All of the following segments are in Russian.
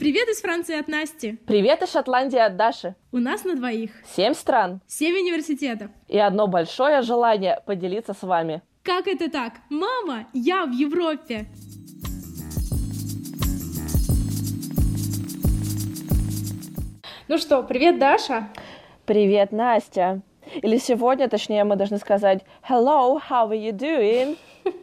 Привет из Франции от Насти. Привет из Шотландии от Даши. У нас на двоих. Семь стран. Семь университетов. И одно большое желание поделиться с вами. Как это так? Мама, я в Европе. Ну что, привет, Даша. Привет, Настя. Или сегодня, точнее, мы должны сказать Hello, how are you doing?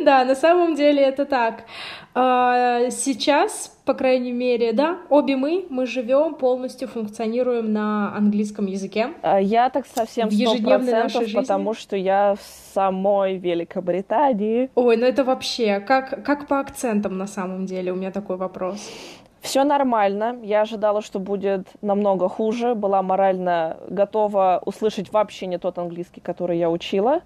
Да, на самом деле это так. А, сейчас, по крайней мере, да, обе мы, мы живем, полностью функционируем на английском языке. А, я так совсем в ежедневной нашей жизни. потому что я в самой Великобритании. Ой, ну это вообще, как, как по акцентам на самом деле, у меня такой вопрос. Все нормально. Я ожидала, что будет намного хуже. Была морально готова услышать вообще не тот английский, который я учила.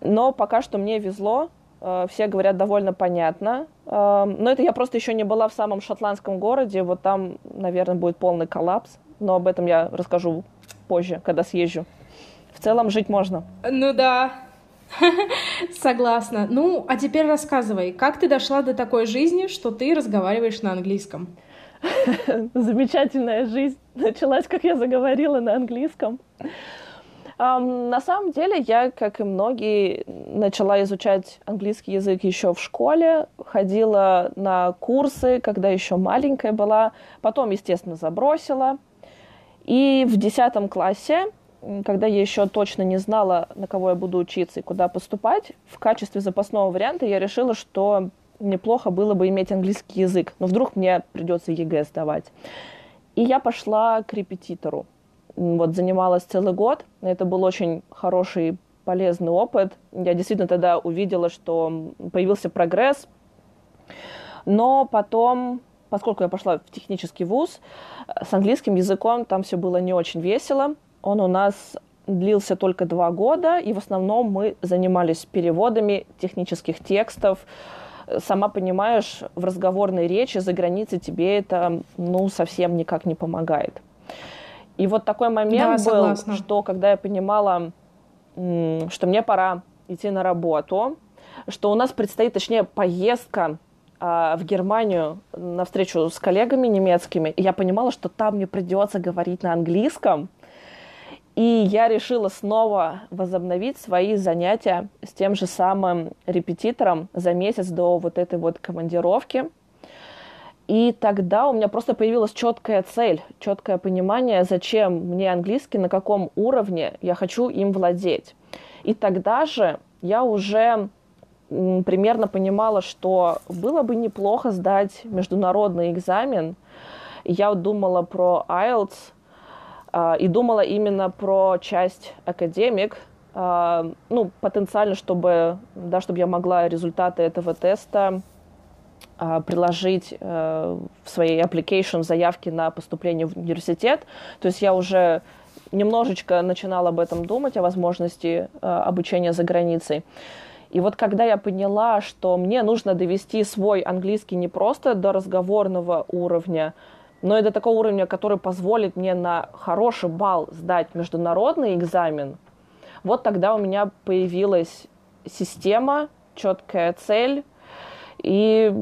Но пока что мне везло. Э, все говорят довольно понятно. Э, но это я просто еще не была в самом шотландском городе. Вот там, наверное, будет полный коллапс. Но об этом я расскажу позже, когда съезжу. В целом жить можно. Ну да, Согласна. Ну, а теперь рассказывай, как ты дошла до такой жизни, что ты разговариваешь на английском? Замечательная жизнь началась, как я заговорила на английском. На самом деле, я, как и многие, начала изучать английский язык еще в школе, ходила на курсы, когда еще маленькая была, потом, естественно, забросила. И в десятом классе когда я еще точно не знала, на кого я буду учиться и куда поступать, в качестве запасного варианта я решила, что неплохо было бы иметь английский язык. Но вдруг мне придется ЕГЭ сдавать. И я пошла к репетитору. Вот занималась целый год. Это был очень хороший, полезный опыт. Я действительно тогда увидела, что появился прогресс. Но потом, поскольку я пошла в технический вуз, с английским языком там все было не очень весело. Он у нас длился только два года, и в основном мы занимались переводами технических текстов. Сама понимаешь, в разговорной речи за границей тебе это ну, совсем никак не помогает. И вот такой момент да, был, что когда я понимала, что мне пора идти на работу, что у нас предстоит, точнее, поездка а, в Германию на встречу с коллегами немецкими, и я понимала, что там мне придется говорить на английском, и я решила снова возобновить свои занятия с тем же самым репетитором за месяц до вот этой вот командировки. И тогда у меня просто появилась четкая цель, четкое понимание, зачем мне английский, на каком уровне я хочу им владеть. И тогда же я уже примерно понимала, что было бы неплохо сдать международный экзамен. Я думала про IELTS, а, и думала именно про часть академик, а, ну, потенциально, чтобы, да, чтобы я могла результаты этого теста приложить э, в своей application заявки на поступление в университет. То есть я уже немножечко начинала об этом думать, о возможности обучения за границей. И вот когда я поняла, что мне нужно довести свой английский не просто до разговорного уровня, но и до такого уровня, который позволит мне на хороший балл сдать международный экзамен, вот тогда у меня появилась система, четкая цель, и,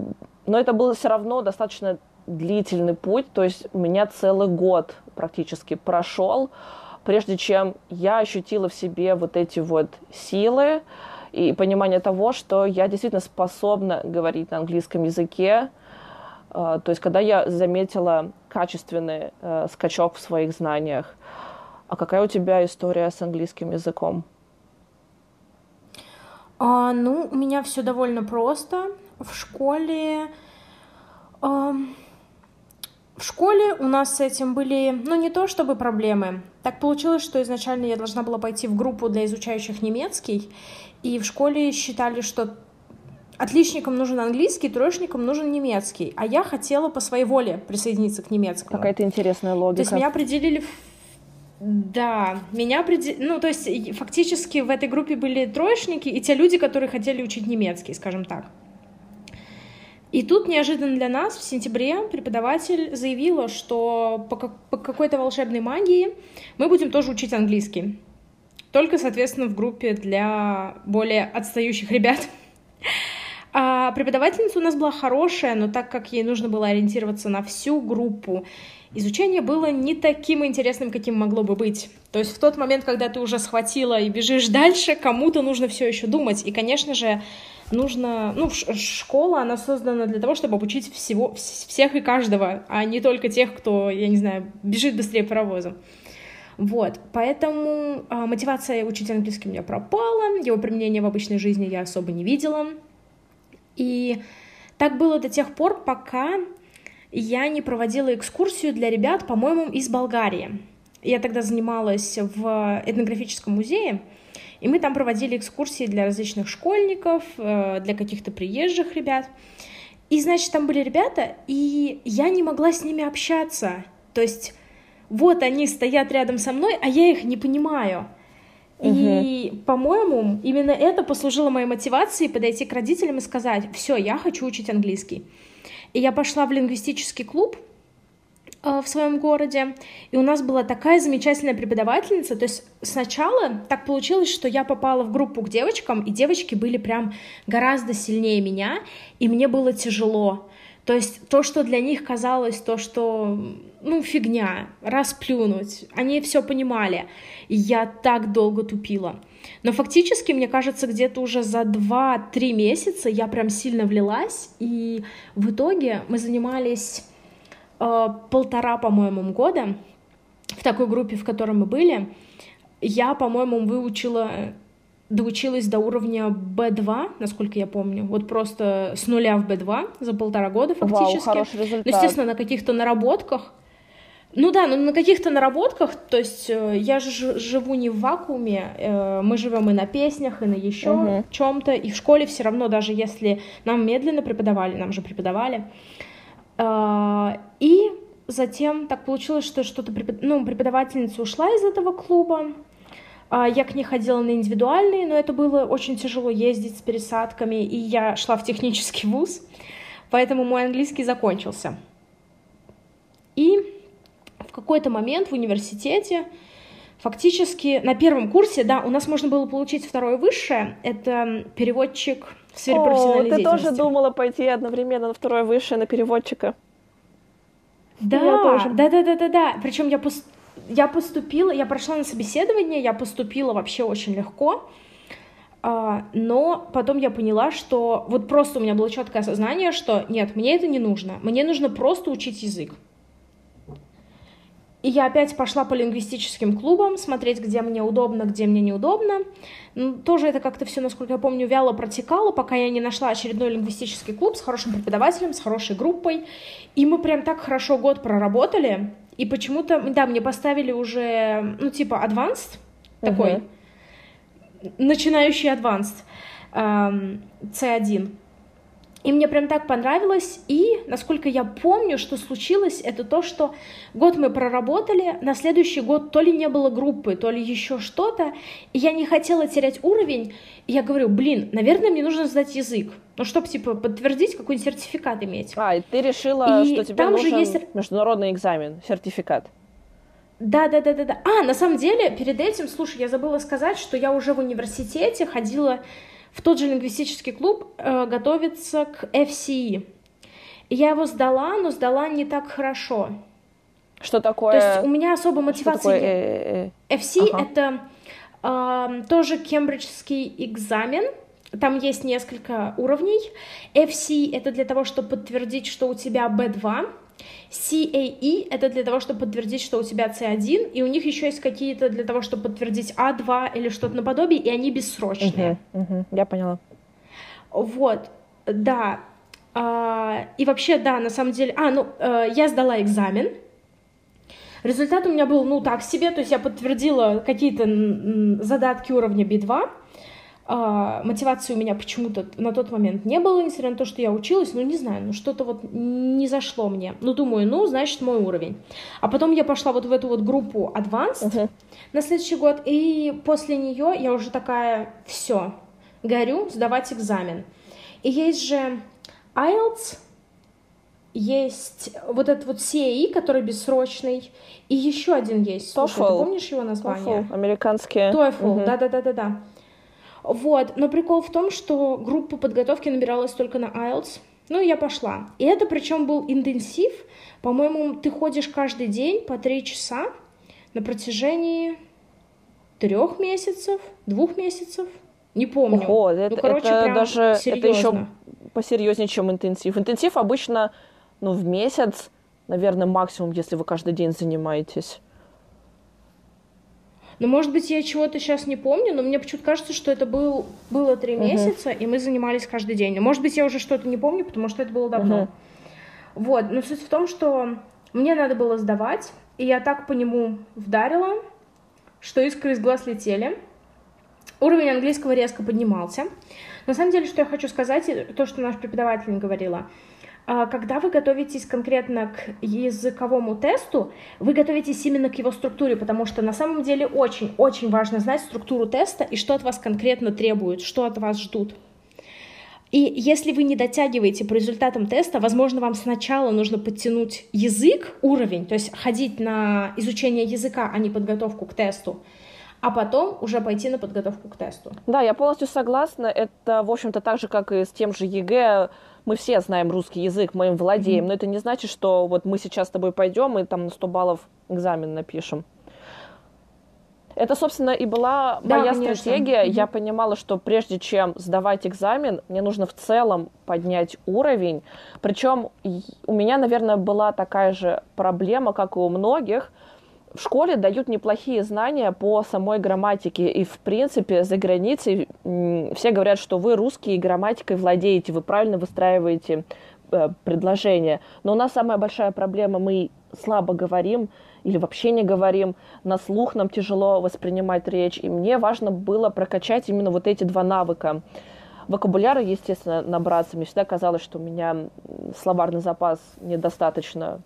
но это был все равно достаточно длительный путь, то есть у меня целый год практически прошел, прежде чем я ощутила в себе вот эти вот силы и понимание того, что я действительно способна говорить на английском языке, а, то есть, когда я заметила качественный э, скачок в своих знаниях, а какая у тебя история с английским языком? А, ну, у меня все довольно просто. В школе... Э, в школе у нас с этим были, ну, не то чтобы проблемы. Так получилось, что изначально я должна была пойти в группу для изучающих немецкий, и в школе считали, что отличникам нужен английский, троечникам нужен немецкий. А я хотела по своей воле присоединиться к немецкому. Какая-то интересная логика. То есть меня определили... Да, меня определили... Ну, то есть фактически в этой группе были троечники и те люди, которые хотели учить немецкий, скажем так. И тут неожиданно для нас в сентябре преподаватель заявила, что по, по какой-то волшебной магии мы будем тоже учить английский. Только, соответственно, в группе для более отстающих ребят. А преподавательница у нас была хорошая, но так как ей нужно было ориентироваться на всю группу, изучение было не таким интересным, каким могло бы быть. То есть в тот момент, когда ты уже схватила и бежишь дальше, кому-то нужно все еще думать. И, конечно же, нужно... Ну, школа, она создана для того, чтобы обучить всего, всех и каждого, а не только тех, кто, я не знаю, бежит быстрее паровозом. Вот, поэтому э, мотивация учить английский у меня пропала, его применение в обычной жизни я особо не видела. И так было до тех пор, пока я не проводила экскурсию для ребят, по-моему, из Болгарии. Я тогда занималась в этнографическом музее, и мы там проводили экскурсии для различных школьников, э, для каких-то приезжих ребят. И, значит, там были ребята, и я не могла с ними общаться. То есть вот они стоят рядом со мной, а я их не понимаю. И, по-моему, именно это послужило моей мотивацией подойти к родителям и сказать, все, я хочу учить английский. И я пошла в лингвистический клуб в своем городе, и у нас была такая замечательная преподавательница. То есть сначала так получилось, что я попала в группу к девочкам, и девочки были прям гораздо сильнее меня, и мне было тяжело. То есть то, что для них казалось, то, что, ну, фигня, расплюнуть, они все понимали. И я так долго тупила. Но фактически, мне кажется, где-то уже за 2-3 месяца я прям сильно влилась, и в итоге мы занимались полтора, по-моему, года в такой группе, в которой мы были. Я, по-моему, выучила доучилась до уровня B2, насколько я помню. Вот просто с нуля в B2 за полтора года фактически. Вау, хороший результат. Ну, естественно, на каких-то наработках. Ну да, но на каких-то наработках, то есть э, я же живу не в вакууме, э, мы живем и на песнях, и на еще угу. чем-то, и в школе все равно, даже если нам медленно преподавали, нам же преподавали, э, и затем так получилось, что что-то препод... ну, преподавательница ушла из этого клуба, а, я к ней ходила на индивидуальные, но это было очень тяжело ездить с пересадками, и я шла в технический вуз, поэтому мой английский закончился. И в какой-то момент в университете, фактически на первом курсе, да, у нас можно было получить второе высшее, это переводчик в сфере О, профессиональной ты деятельности. тоже думала пойти одновременно на второе высшее на переводчика? Да, да, да, да, да, да. Причем я пос я поступила, я прошла на собеседование, я поступила вообще очень легко, а, но потом я поняла, что вот просто у меня было четкое осознание, что нет, мне это не нужно, мне нужно просто учить язык. И я опять пошла по лингвистическим клубам, смотреть, где мне удобно, где мне неудобно. Ну, тоже это как-то все, насколько я помню, вяло протекало, пока я не нашла очередной лингвистический клуб с хорошим преподавателем, с хорошей группой. И мы прям так хорошо год проработали. И почему-то, да, мне поставили уже, ну, типа, advanced такой, uh-huh. начинающий advanced, эм, C1. И мне прям так понравилось. И, насколько я помню, что случилось, это то, что год мы проработали, на следующий год то ли не было группы, то ли еще что-то, и я не хотела терять уровень. И я говорю, блин, наверное, мне нужно сдать язык. Ну, чтобы, типа, подтвердить, какой-нибудь сертификат иметь. А, и ты решила, и что тебе там нужен же есть... международный экзамен, сертификат. Да, да, да, да, да. А, на самом деле, перед этим, слушай, я забыла сказать, что я уже в университете ходила в тот же лингвистический клуб э, готовиться к FCE. Я его сдала, но сдала не так хорошо. Что такое? То есть у меня особо мотивации Что такое? Э, э, FC ага. это э, тоже кембриджский экзамен. Там есть несколько уровней. FC это для того, чтобы подтвердить, что у тебя B2. CAE — это для того, чтобы подтвердить, что у тебя C1, и у них еще есть какие-то для того, чтобы подтвердить А2 или что-то наподобие, и они бессрочные. Uh-huh, uh-huh, я поняла. Вот, да. А, и вообще, да, на самом деле... А, ну, э, я сдала экзамен, Результат у меня был, ну, так себе, то есть я подтвердила какие-то задатки уровня B2, а, мотивации у меня почему-то на тот момент не было, несмотря на то, что я училась, ну, не знаю, ну, что-то вот не зашло мне. Ну, думаю, ну, значит, мой уровень. А потом я пошла вот в эту вот группу Advanced uh-huh. на следующий год, и после нее я уже такая, все, горю, сдавать экзамен. И есть же IELTS, есть вот этот вот CAE, который бессрочный, и еще один есть. TOEFL. Слушай, ты помнишь его название? TOEFL, американские. TOEFL, да-да-да-да-да. Вот, но прикол в том, что группа подготовки набиралась только на IELTS, ну, я пошла. И это причем был интенсив. По-моему, ты ходишь каждый день по три часа на протяжении трех месяцев, двух месяцев. Не помню. Ого, ну, это, короче, это даже серьезно. это еще посерьезнее, чем интенсив. Интенсив обычно ну, в месяц, наверное, максимум, если вы каждый день занимаетесь. Ну, может быть, я чего-то сейчас не помню, но мне почему-то кажется, что это был, было три uh-huh. месяца, и мы занимались каждый день. Может быть, я уже что-то не помню, потому что это было давно. Uh-huh. Вот, но суть в том, что мне надо было сдавать, и я так по нему вдарила, что искры из глаз летели. Уровень английского резко поднимался. На самом деле, что я хочу сказать, то, что наш преподаватель говорила — когда вы готовитесь конкретно к языковому тесту, вы готовитесь именно к его структуре, потому что на самом деле очень-очень важно знать структуру теста и что от вас конкретно требуют, что от вас ждут. И если вы не дотягиваете по результатам теста, возможно, вам сначала нужно подтянуть язык, уровень, то есть ходить на изучение языка, а не подготовку к тесту, а потом уже пойти на подготовку к тесту. Да, я полностью согласна. Это, в общем-то, так же, как и с тем же ЕГЭ мы все знаем русский язык, мы им владеем, mm-hmm. но это не значит, что вот мы сейчас с тобой пойдем и там на 100 баллов экзамен напишем. Это, собственно, и была да, моя конечно. стратегия. Mm-hmm. Я понимала, что прежде чем сдавать экзамен, мне нужно в целом поднять уровень. Причем у меня, наверное, была такая же проблема, как и у многих – в школе дают неплохие знания по самой грамматике. И, в принципе, за границей все говорят, что вы русский грамматикой владеете, вы правильно выстраиваете э, предложения. Но у нас самая большая проблема, мы слабо говорим или вообще не говорим, на слух нам тяжело воспринимать речь. И мне важно было прокачать именно вот эти два навыка. Вокабуляра, естественно, набраться. Мне всегда казалось, что у меня словарный запас недостаточно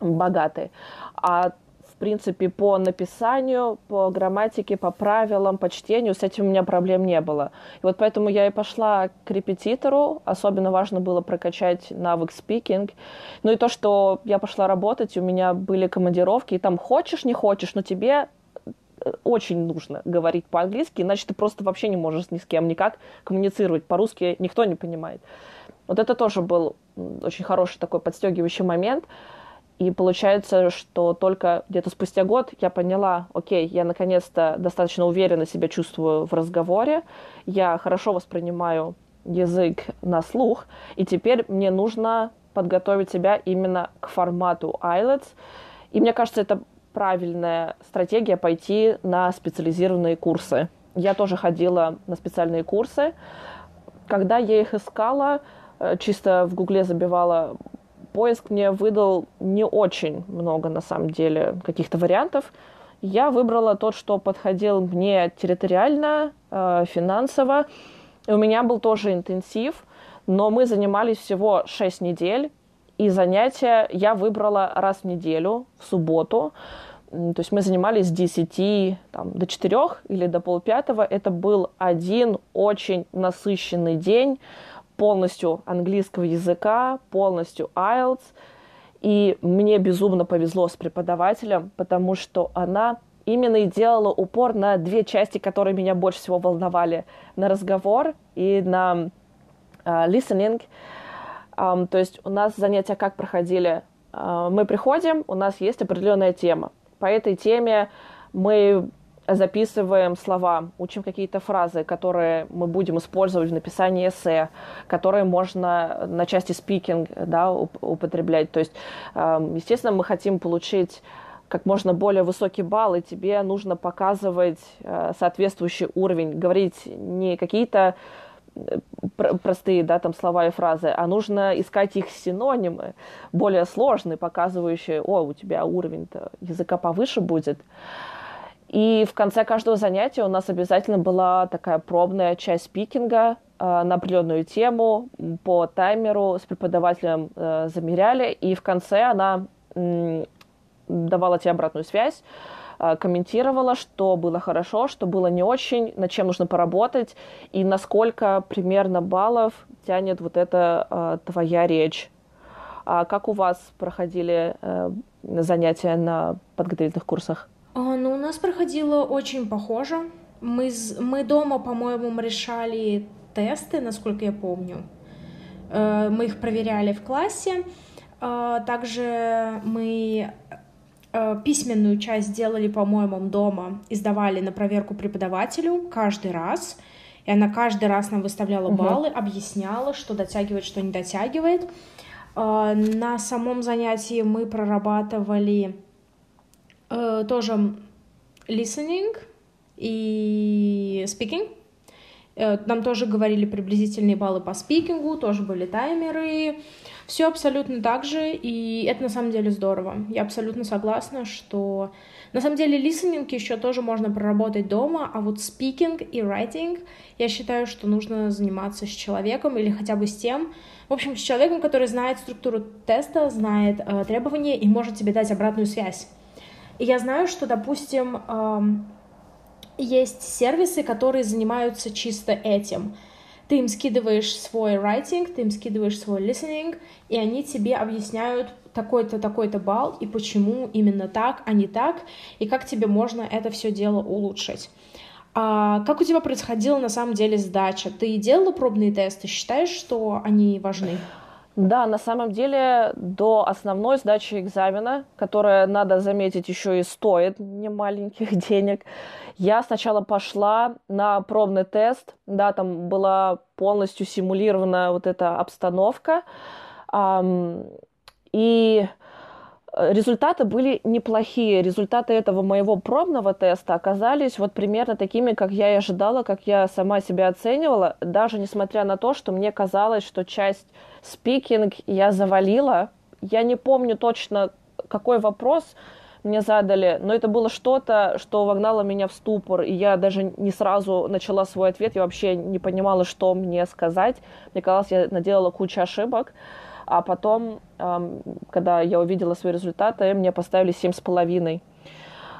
богатый. А принципе, по написанию, по грамматике, по правилам, по чтению с этим у меня проблем не было. И вот поэтому я и пошла к репетитору. Особенно важно было прокачать навык speaking. Ну и то, что я пошла работать, у меня были командировки, и там хочешь, не хочешь, но тебе э, очень нужно говорить по-английски, иначе ты просто вообще не можешь ни с кем никак коммуницировать. По-русски никто не понимает. Вот это тоже был очень хороший такой подстегивающий момент. И получается, что только где-то спустя год я поняла, окей, я наконец-то достаточно уверенно себя чувствую в разговоре, я хорошо воспринимаю язык на слух, и теперь мне нужно подготовить себя именно к формату IELTS. И мне кажется, это правильная стратегия пойти на специализированные курсы. Я тоже ходила на специальные курсы. Когда я их искала, э, чисто в Гугле забивала поиск мне выдал не очень много, на самом деле, каких-то вариантов. Я выбрала тот, что подходил мне территориально, э, финансово. И у меня был тоже интенсив, но мы занимались всего 6 недель, и занятия я выбрала раз в неделю, в субботу. То есть мы занимались с 10 там, до 4 или до полпятого. Это был один очень насыщенный день полностью английского языка, полностью IELTS. И мне безумно повезло с преподавателем, потому что она именно и делала упор на две части, которые меня больше всего волновали. На разговор и на uh, listening. Um, то есть у нас занятия как проходили? Uh, мы приходим, у нас есть определенная тема. По этой теме мы записываем слова, учим какие-то фразы, которые мы будем использовать в написании эссе, которые можно на части спикинг да, употреблять. То есть, естественно, мы хотим получить как можно более высокий балл, и тебе нужно показывать э, соответствующий уровень, говорить не какие-то э, простые да, там слова и фразы, а нужно искать их синонимы, более сложные, показывающие, о, у тебя уровень языка повыше будет. И в конце каждого занятия у нас обязательно была такая пробная часть спикинга э, на определенную тему по таймеру с преподавателем э, замеряли, и в конце она э, давала тебе обратную связь, э, комментировала, что было хорошо, что было не очень, над чем нужно поработать, и насколько примерно баллов тянет вот эта э, твоя речь. А как у вас проходили э, занятия на подготовительных курсах? А, ну, у нас проходило очень похоже. Мы, мы дома, по-моему, решали тесты, насколько я помню. Э, мы их проверяли в классе. Э, также мы э, письменную часть делали, по-моему, дома и сдавали на проверку преподавателю каждый раз. И она каждый раз нам выставляла баллы, угу. объясняла, что дотягивает, что не дотягивает. На самом занятии мы прорабатывали тоже listening и speaking. Э, нам тоже говорили приблизительные баллы по спикингу, тоже были таймеры. Все абсолютно так же, и это на самом деле здорово. Я абсолютно согласна, что на самом деле листенинг еще тоже можно проработать дома, а вот спикинг и writing я считаю, что нужно заниматься с человеком или хотя бы с тем, в общем, с человеком, который знает структуру теста, знает э, требования и может тебе дать обратную связь. Я знаю, что, допустим, эм, есть сервисы, которые занимаются чисто этим. Ты им скидываешь свой writing, ты им скидываешь свой listening, и они тебе объясняют такой-то, такой-то балл, и почему именно так, а не так, и как тебе можно это все дело улучшить. А как у тебя происходила на самом деле сдача? Ты делала пробные тесты? Считаешь, что они важны? Да, на самом деле до основной сдачи экзамена, которая, надо заметить, еще и стоит немаленьких денег, я сначала пошла на пробный тест, да, там была полностью симулирована вот эта обстановка, и результаты были неплохие. Результаты этого моего пробного теста оказались вот примерно такими, как я и ожидала, как я сама себя оценивала, даже несмотря на то, что мне казалось, что часть спикинг я завалила. Я не помню точно, какой вопрос мне задали, но это было что-то, что вогнало меня в ступор, и я даже не сразу начала свой ответ, я вообще не понимала, что мне сказать. Мне казалось, я наделала кучу ошибок. А потом, когда я увидела свои результаты, мне поставили семь с половиной.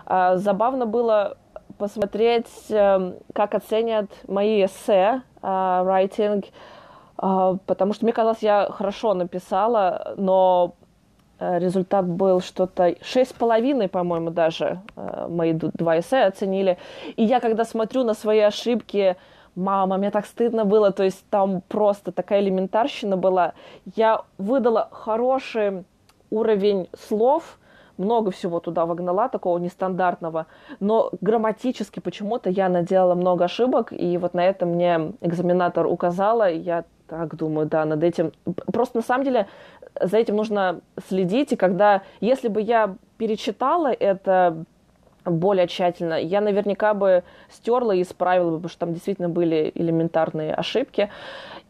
А, забавно было посмотреть, эм, как оценят мои эссе, writing, а, потому что мне казалось, я хорошо написала, но э, результат был что-то шесть с половиной, по-моему, даже э, мои два эссе оценили. И я, когда смотрю на свои ошибки, мама, мне так стыдно было, то есть там просто такая элементарщина была. Я выдала хороший уровень слов, много всего туда вогнала, такого нестандартного, но грамматически почему-то я наделала много ошибок, и вот на это мне экзаменатор указала, и я так думаю, да, над этим. Просто на самом деле за этим нужно следить, и когда, если бы я перечитала это более тщательно, я наверняка бы стерла и исправила бы, потому что там действительно были элементарные ошибки.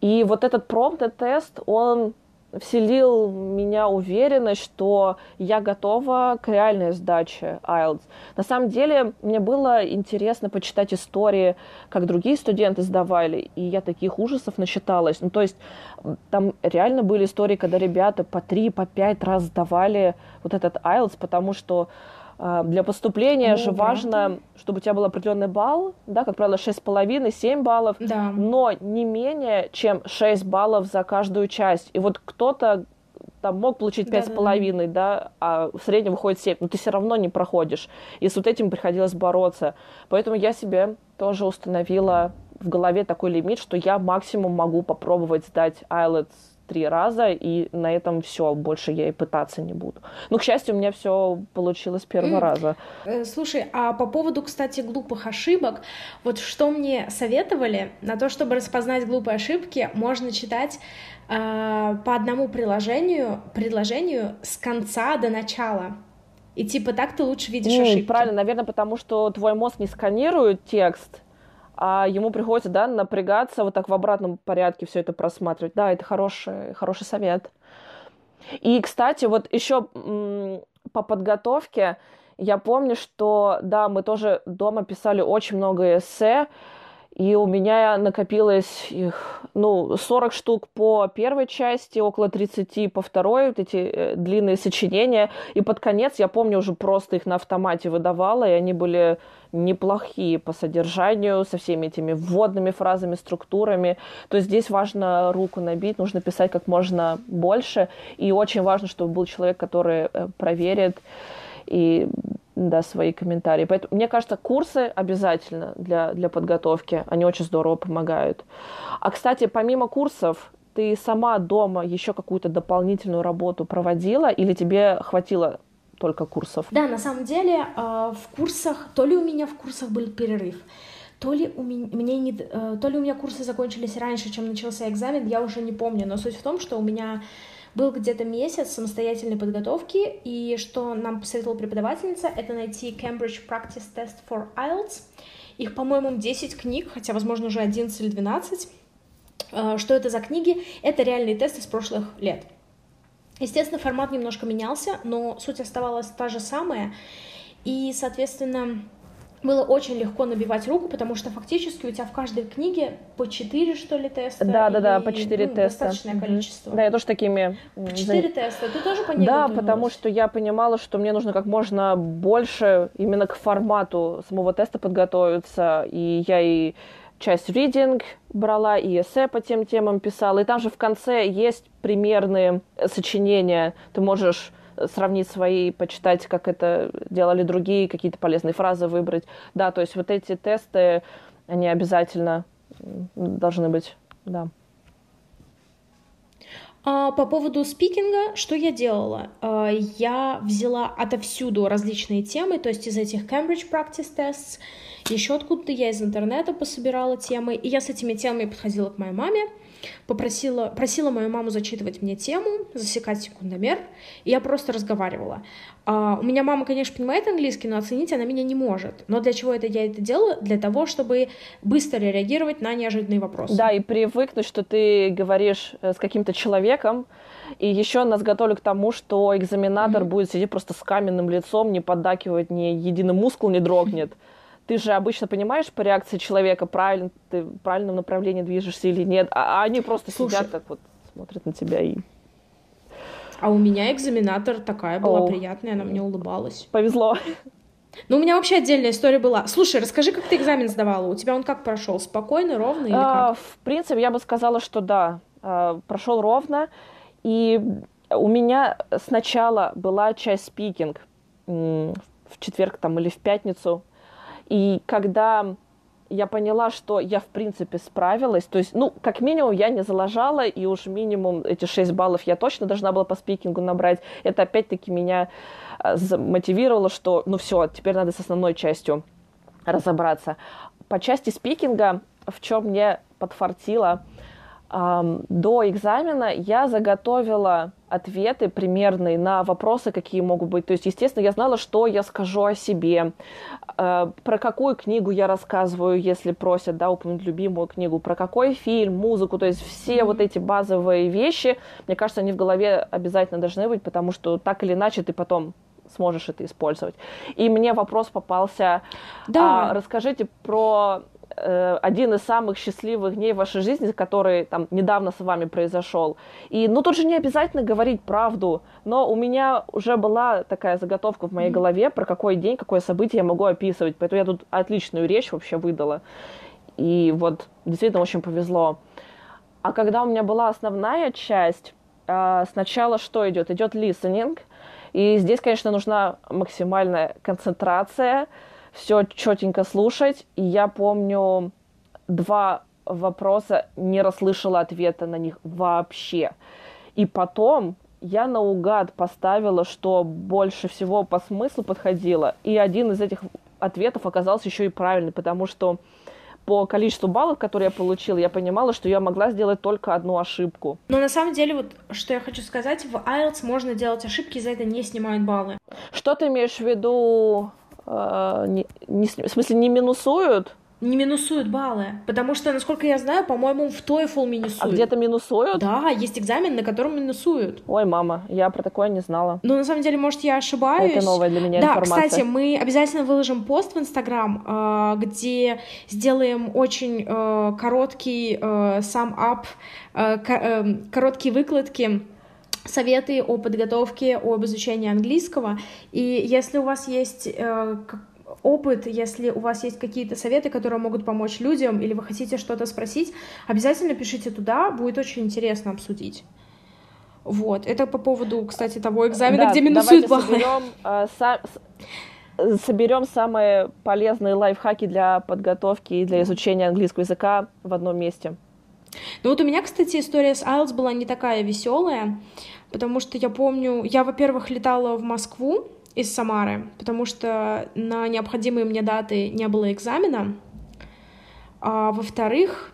И вот этот промптный тест, он вселил меня уверенность, что я готова к реальной сдаче IELTS. На самом деле, мне было интересно почитать истории, как другие студенты сдавали, и я таких ужасов начиталась. Ну, то есть там реально были истории, когда ребята по три, по пять раз сдавали вот этот IELTS, потому что для поступления О, же правда? важно, чтобы у тебя был определенный балл, да, как правило, 6,5, 7 баллов, да. но не менее, чем 6 баллов за каждую часть. И вот кто-то там мог получить пять с половиной, да, а в среднем выходит 7, но ты все равно не проходишь. И с вот этим приходилось бороться. Поэтому я себе тоже установила в голове такой лимит, что я максимум могу попробовать сдать IELTS три раза, и на этом все, больше я и пытаться не буду. Ну, к счастью, у меня все получилось с первого раза. Э, слушай, а по поводу, кстати, глупых ошибок, вот что мне советовали, на то, чтобы распознать глупые ошибки, можно читать э, по одному приложению, предложению с конца до начала. И типа так ты лучше видишь mm, ошибки. Правильно, наверное, потому что твой мозг не сканирует текст, а ему приходится, да, напрягаться вот так в обратном порядке все это просматривать. Да, это хороший, хороший совет. И, кстати, вот еще по подготовке я помню, что, да, мы тоже дома писали очень много эссе, и у меня накопилось их, ну, 40 штук по первой части, около 30 по второй, вот эти э, длинные сочинения. И под конец, я помню, уже просто их на автомате выдавала, и они были неплохие по содержанию, со всеми этими вводными фразами, структурами. То есть здесь важно руку набить, нужно писать как можно больше. И очень важно, чтобы был человек, который э, проверит и да, свои комментарии. Поэтому, мне кажется, курсы обязательно для, для подготовки. Они очень здорово помогают. А, кстати, помимо курсов, ты сама дома еще какую-то дополнительную работу проводила или тебе хватило только курсов? Да, на самом деле э, в курсах, то ли у меня в курсах был перерыв, то ли у меня, мне не, э, то ли у меня курсы закончились раньше, чем начался экзамен, я уже не помню, но суть в том, что у меня был где-то месяц самостоятельной подготовки, и что нам посоветовала преподавательница, это найти Cambridge Practice Test for IELTS. Их, по-моему, 10 книг, хотя, возможно, уже 11 или 12. Э, что это за книги? Это реальные тесты с прошлых лет. Естественно, формат немножко менялся, но суть оставалась та же самая. И, соответственно, было очень легко набивать руку, потому что фактически у тебя в каждой книге по четыре, что ли, теста. Да, да, да, по четыре ну, теста. Достаточное mm-hmm. количество. Да, я тоже такими... По четыре теста. Ты тоже по ней Да, потому что я понимала, что мне нужно как можно больше именно к формату самого теста подготовиться. И я и часть reading брала, и эссе по тем темам писала. И там же в конце есть примерные сочинения. Ты можешь сравнить свои, почитать, как это делали другие, какие-то полезные фразы выбрать. Да, то есть вот эти тесты, они обязательно должны быть, да. А, по поводу спикинга, что я делала? А, я взяла отовсюду различные темы, то есть из этих Cambridge Practice Tests, еще откуда-то я из интернета пособирала темы, и я с этими темами подходила к моей маме, попросила, просила мою маму зачитывать мне тему, засекать секундомер, и я просто разговаривала. А, у меня мама, конечно, понимает английский, но оценить она меня не может. Но для чего это я это делаю? Для того, чтобы быстро реагировать на неожиданные вопросы. Да, и привыкнуть, что ты говоришь э, с каким-то человеком, и еще нас готовили к тому, что экзаменатор mm-hmm. будет сидеть просто с каменным лицом, не поддакивать, ни единый мускул не дрогнет. Ты же обычно понимаешь по реакции человека, правильно ты в правильном направлении движешься или нет, а, а они просто Слушай, сидят так вот, смотрят на тебя и а у меня экзаменатор такая была О. приятная, она мне улыбалась. Повезло. Ну, у меня вообще отдельная история была. Слушай, расскажи, как ты экзамен сдавала? У тебя он как прошел? Спокойно, ровно или а, как? В принципе, я бы сказала, что да. А, прошел ровно. И у меня сначала была часть спикинг в четверг там или в пятницу. И когда я поняла, что я, в принципе, справилась. То есть, ну, как минимум, я не залажала, и уж минимум эти 6 баллов я точно должна была по спикингу набрать. Это, опять-таки, меня э, мотивировало, что, ну, все, теперь надо с основной частью разобраться. По части спикинга, в чем мне подфартило, до экзамена я заготовила ответы примерные на вопросы, какие могут быть. То есть, естественно, я знала, что я скажу о себе, э, про какую книгу я рассказываю, если просят, да, упомянуть любимую книгу, про какой фильм, музыку, то есть все mm-hmm. вот эти базовые вещи, мне кажется, они в голове обязательно должны быть, потому что так или иначе ты потом сможешь это использовать. И мне вопрос попался. Да. А, расскажите про Э, один из самых счастливых дней вашей жизни, который там недавно с вами произошел. И, ну, тут же не обязательно говорить правду, но у меня уже была такая заготовка в моей голове, про какой день, какое событие я могу описывать, поэтому я тут отличную речь вообще выдала. И вот действительно очень повезло. А когда у меня была основная часть, э, сначала что идет? Идет listening, и здесь, конечно, нужна максимальная концентрация, все четенько слушать. И я помню два вопроса, не расслышала ответа на них вообще. И потом я наугад поставила, что больше всего по смыслу подходило. И один из этих ответов оказался еще и правильный, потому что по количеству баллов, которые я получила, я понимала, что я могла сделать только одну ошибку. Но на самом деле, вот что я хочу сказать, в IELTS можно делать ошибки, за это не снимают баллы. Что ты имеешь в виду э, не, не, в смысле, не минусуют? Не минусуют баллы, потому что, насколько я знаю, по-моему, в TOEFL минусуют. А где-то минусуют? Да, есть экзамен, на котором минусуют. Ой, мама, я про такое не знала. Ну, на самом деле, может, я ошибаюсь. Это новая для меня да, информация. кстати, мы обязательно выложим пост в Инстаграм, э, где сделаем очень э, короткий sum up, короткие выкладки советы о подготовке, об изучении английского. И если у вас есть э, опыт, если у вас есть какие-то советы, которые могут помочь людям, или вы хотите что-то спросить, обязательно пишите туда, будет очень интересно обсудить. Вот, это по поводу, кстати, того экзамена, да, где минусуют баллы. Соберем, са... соберем самые полезные лайфхаки для подготовки и для изучения английского языка в одном месте. Ну вот у меня, кстати, история с IELTS была не такая веселая, потому что я помню, я, во-первых, летала в Москву из Самары, потому что на необходимые мне даты не было экзамена, а во-вторых,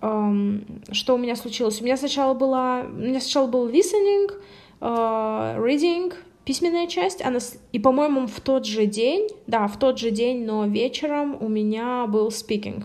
эм, что у меня случилось? У меня сначала была, у меня сначала был listening, э, reading, письменная часть, она, и, по-моему, в тот же день, да, в тот же день, но вечером у меня был speaking.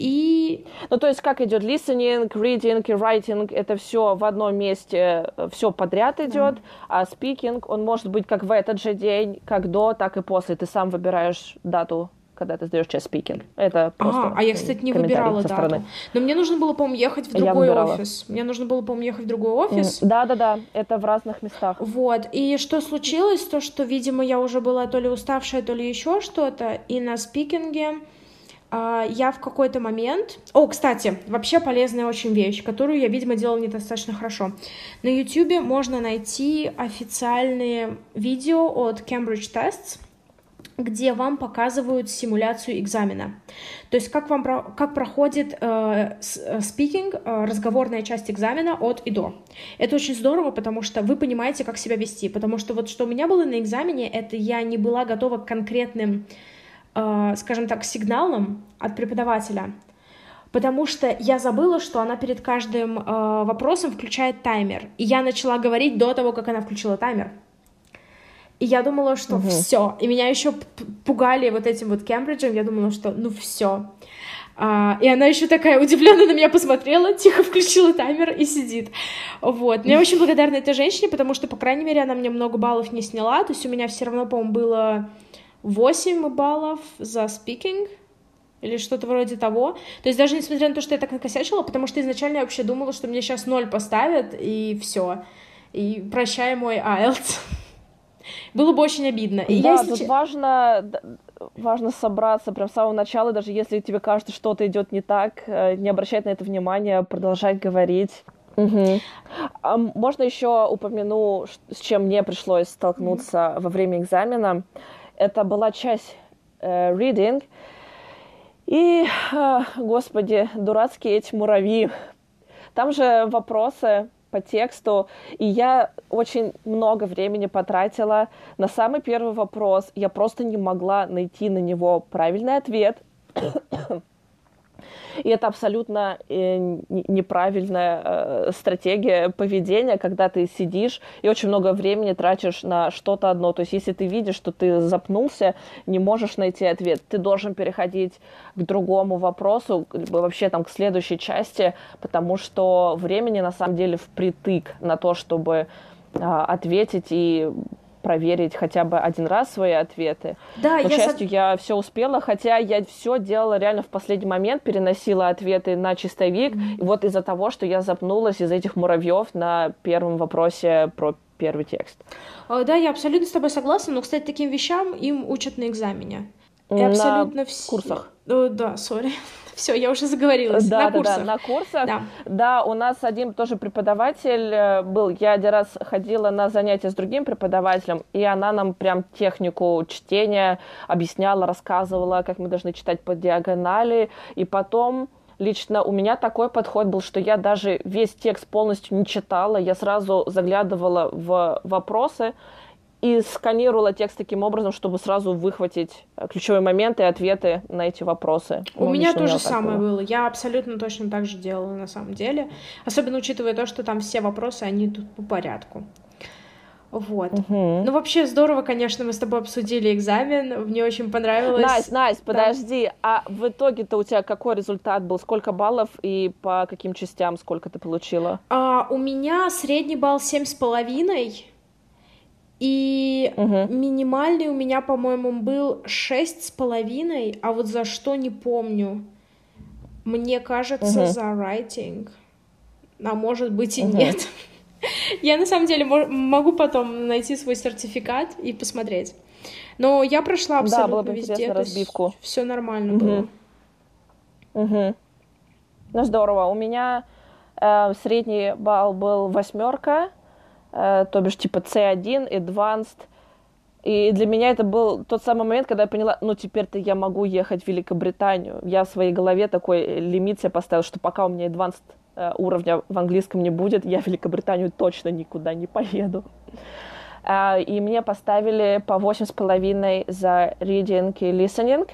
И... Ну, то есть как идет listening, reading и writing, это все в одном месте, все подряд идет, да. а speaking, он может быть как в этот же день, как до, так и после. Ты сам выбираешь дату когда ты сдаешь часть спикинг. Это просто а, а я, кстати, не выбирала дату. Но мне нужно было, по-моему, ехать в другой офис. Мне нужно было, по-моему, ехать в другой офис. Да-да-да, это в разных местах. Вот. И что случилось? То, что, видимо, я уже была то ли уставшая, то ли еще что-то. И на спикинге а, я в какой-то момент... О, кстати, вообще полезная очень вещь, которую я, видимо, делала недостаточно хорошо. На YouTube можно найти официальные видео от Cambridge Tests, где вам показывают симуляцию экзамена. То есть как, вам, как проходит э, speaking, э, э, разговорная часть экзамена от и до. Это очень здорово, потому что вы понимаете, как себя вести. Потому что вот что у меня было на экзамене, это я не была готова к конкретным э, скажем так, сигналом от преподавателя, потому что я забыла, что она перед каждым э, вопросом включает таймер, и я начала говорить до того, как она включила таймер. И я думала, что угу. все. И меня еще пугали вот этим вот Кембриджем. Я думала, что ну все. А, и она еще такая удивленно на меня посмотрела, тихо включила таймер и сидит. Вот. Но я очень благодарна этой женщине, потому что, по крайней мере, она мне много баллов не сняла. То есть у меня все равно, по-моему, было 8 баллов за speaking или что-то вроде того. То есть даже несмотря на то, что я так накосячила, потому что изначально я вообще думала, что мне сейчас ноль поставят, и все. И прощай мой IELTS. Было бы очень обидно. И да, тут важно, важно собраться прям с самого начала, даже если тебе кажется, что-то идет не так, э, не обращать на это внимания, продолжать говорить. Угу. А можно еще упомяну, с чем мне пришлось столкнуться mm-hmm. во время экзамена это была часть э, reading. И, э, господи, дурацкие эти муравьи. Там же вопросы по тексту, и я очень много времени потратила на самый первый вопрос. Я просто не могла найти на него правильный ответ. И это абсолютно э, неправильная э, стратегия поведения, когда ты сидишь и очень много времени тратишь на что-то одно. То есть если ты видишь, что ты запнулся, не можешь найти ответ, ты должен переходить к другому вопросу, вообще там к следующей части, потому что времени на самом деле впритык на то, чтобы а, ответить и проверить хотя бы один раз свои ответы. Да, К я счастью, со... я все успела, хотя я все делала реально в последний момент, переносила ответы на чистовик. Mm-hmm. И вот из-за того, что я запнулась из этих муравьев на первом вопросе про первый текст. Да, я абсолютно с тобой согласна, но, кстати, таким вещам им учат на экзамене. И абсолютно на все. курсах. О, да, сори. Все, я уже заговорилась. Да, на да, курсах. да, на курсах. Да. да, у нас один тоже преподаватель э, был. Я один раз ходила на занятия с другим преподавателем, и она нам прям технику чтения объясняла, рассказывала, как мы должны читать по диагонали. И потом лично у меня такой подход был, что я даже весь текст полностью не читала, я сразу заглядывала в вопросы, и сканировала текст таким образом, чтобы сразу выхватить э, ключевые моменты и ответы на эти вопросы. У ну, меня то же самое было. было. Я абсолютно точно так же делала на самом деле. Особенно учитывая то, что там все вопросы, они тут по порядку. Вот. Угу. Ну, вообще здорово, конечно, мы с тобой обсудили экзамен. Мне очень понравилось. Настя, Настя, да. подожди. А в итоге-то у тебя какой результат был? Сколько баллов и по каким частям сколько ты получила? А, у меня средний балл семь с половиной. И угу. минимальный у меня, по-моему, был шесть с половиной, а вот за что не помню. Мне кажется, угу. за writing. А может быть и угу. нет. я на самом деле могу потом найти свой сертификат и посмотреть. Но я прошла абсолютно да, было бы везде. разбивку. Все нормально угу. было. Угу. Ну здорово. У меня э, средний балл был восьмерка то бишь типа C1, Advanced, И для меня это был тот самый момент, когда я поняла, ну, теперь-то я могу ехать в Великобританию. Я в своей голове такой лимит себе поставила, что пока у меня advanced э, уровня в английском не будет, я в Великобританию точно никуда не поеду. Uh, и мне поставили по восемь с половиной за reading и listening.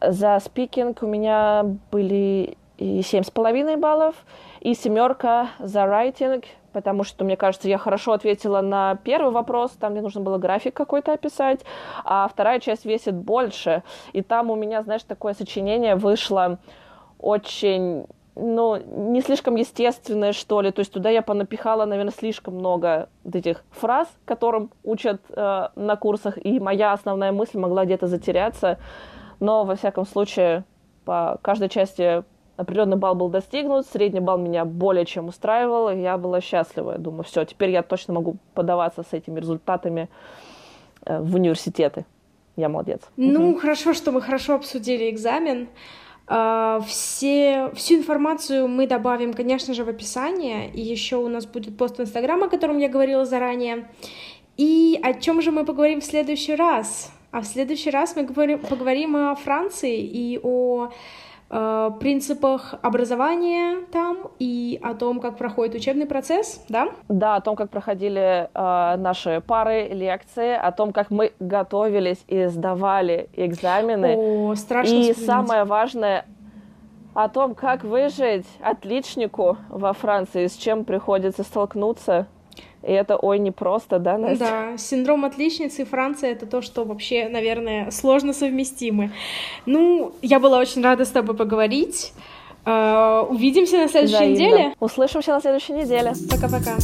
За speaking у меня были с половиной баллов и семерка за writing потому что, мне кажется, я хорошо ответила на первый вопрос, там мне нужно было график какой-то описать, а вторая часть весит больше, и там у меня, знаешь, такое сочинение вышло очень ну, не слишком естественное, что ли. То есть туда я понапихала, наверное, слишком много этих фраз, которым учат э, на курсах, и моя основная мысль могла где-то затеряться. Но, во всяком случае, по каждой части определенный балл был достигнут, средний балл меня более чем устраивал, и я была счастлива. Я думаю, все, теперь я точно могу подаваться с этими результатами э, в университеты. Я молодец. Ну, угу. хорошо, что мы хорошо обсудили экзамен. Uh, все, всю информацию мы добавим, конечно же, в описание. И еще у нас будет пост в Инстаграм, о котором я говорила заранее. И о чем же мы поговорим в следующий раз? А в следующий раз мы говорим, поговорим о Франции и о принципах образования там и о том, как проходит учебный процесс, да? Да, о том, как проходили э, наши пары, лекции, о том, как мы готовились и сдавали экзамены. О, страшно И вспоминать. самое важное, о том, как выжить отличнику во Франции, с чем приходится столкнуться. И это, ой, непросто, да, Настя? Да, синдром отличницы и Франция — это то, что вообще, наверное, сложно совместимы. Ну, я была очень рада с тобой поговорить. Uh, увидимся на следующей Взаимно. неделе. Услышимся на следующей неделе. Пока-пока.